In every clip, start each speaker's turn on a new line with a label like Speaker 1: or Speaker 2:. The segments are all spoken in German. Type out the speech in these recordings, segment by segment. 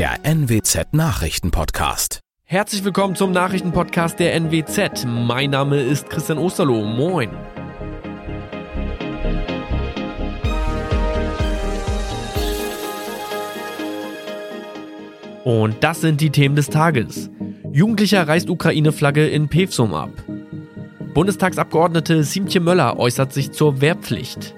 Speaker 1: der NWZ Nachrichtenpodcast.
Speaker 2: Herzlich willkommen zum Nachrichtenpodcast der NWZ. Mein Name ist Christian Osterloh. Moin. Und das sind die Themen des Tages. Jugendlicher reißt Ukraine-Flagge in Pevsum ab. Bundestagsabgeordnete Siemtje Möller äußert sich zur Wehrpflicht.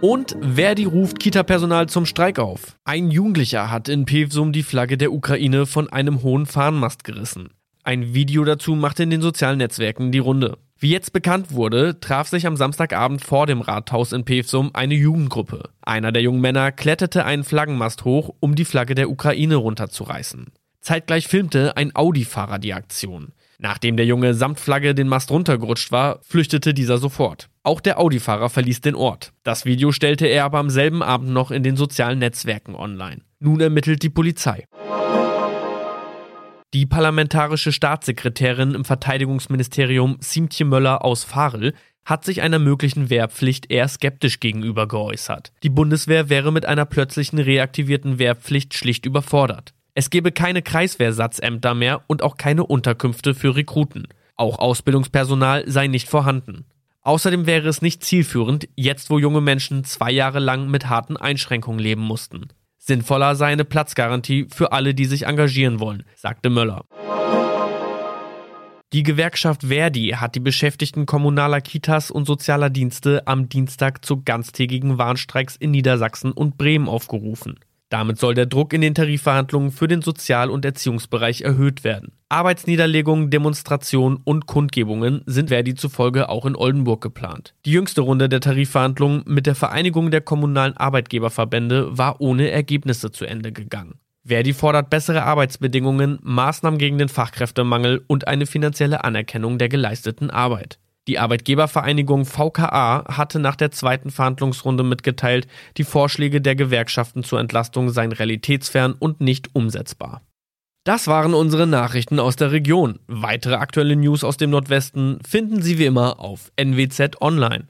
Speaker 2: Und Verdi ruft Kita-Personal zum Streik auf. Ein Jugendlicher hat in Pevsum die Flagge der Ukraine von einem hohen Fahnenmast gerissen. Ein Video dazu machte in den sozialen Netzwerken die Runde. Wie jetzt bekannt wurde, traf sich am Samstagabend vor dem Rathaus in Pevsum eine Jugendgruppe. Einer der jungen Männer kletterte einen Flaggenmast hoch, um die Flagge der Ukraine runterzureißen. Zeitgleich filmte ein Audi-Fahrer die Aktion. Nachdem der Junge samt Flagge den Mast runtergerutscht war, flüchtete dieser sofort. Auch der Audi-Fahrer verließ den Ort. Das Video stellte er aber am selben Abend noch in den sozialen Netzwerken online. Nun ermittelt die Polizei. Die parlamentarische Staatssekretärin im Verteidigungsministerium Siemtje Möller aus Farel hat sich einer möglichen Wehrpflicht eher skeptisch gegenüber geäußert. Die Bundeswehr wäre mit einer plötzlichen reaktivierten Wehrpflicht schlicht überfordert. Es gebe keine Kreiswehrsatzämter mehr und auch keine Unterkünfte für Rekruten. Auch Ausbildungspersonal sei nicht vorhanden. Außerdem wäre es nicht zielführend, jetzt wo junge Menschen zwei Jahre lang mit harten Einschränkungen leben mussten. Sinnvoller sei eine Platzgarantie für alle, die sich engagieren wollen, sagte Möller. Die Gewerkschaft Verdi hat die Beschäftigten kommunaler Kitas und sozialer Dienste am Dienstag zu ganztägigen Warnstreiks in Niedersachsen und Bremen aufgerufen. Damit soll der Druck in den Tarifverhandlungen für den Sozial- und Erziehungsbereich erhöht werden. Arbeitsniederlegungen, Demonstrationen und Kundgebungen sind Verdi zufolge auch in Oldenburg geplant. Die jüngste Runde der Tarifverhandlungen mit der Vereinigung der kommunalen Arbeitgeberverbände war ohne Ergebnisse zu Ende gegangen. Verdi fordert bessere Arbeitsbedingungen, Maßnahmen gegen den Fachkräftemangel und eine finanzielle Anerkennung der geleisteten Arbeit. Die Arbeitgebervereinigung VKA hatte nach der zweiten Verhandlungsrunde mitgeteilt, die Vorschläge der Gewerkschaften zur Entlastung seien realitätsfern und nicht umsetzbar. Das waren unsere Nachrichten aus der Region. Weitere aktuelle News aus dem Nordwesten finden Sie wie immer auf NWZ Online.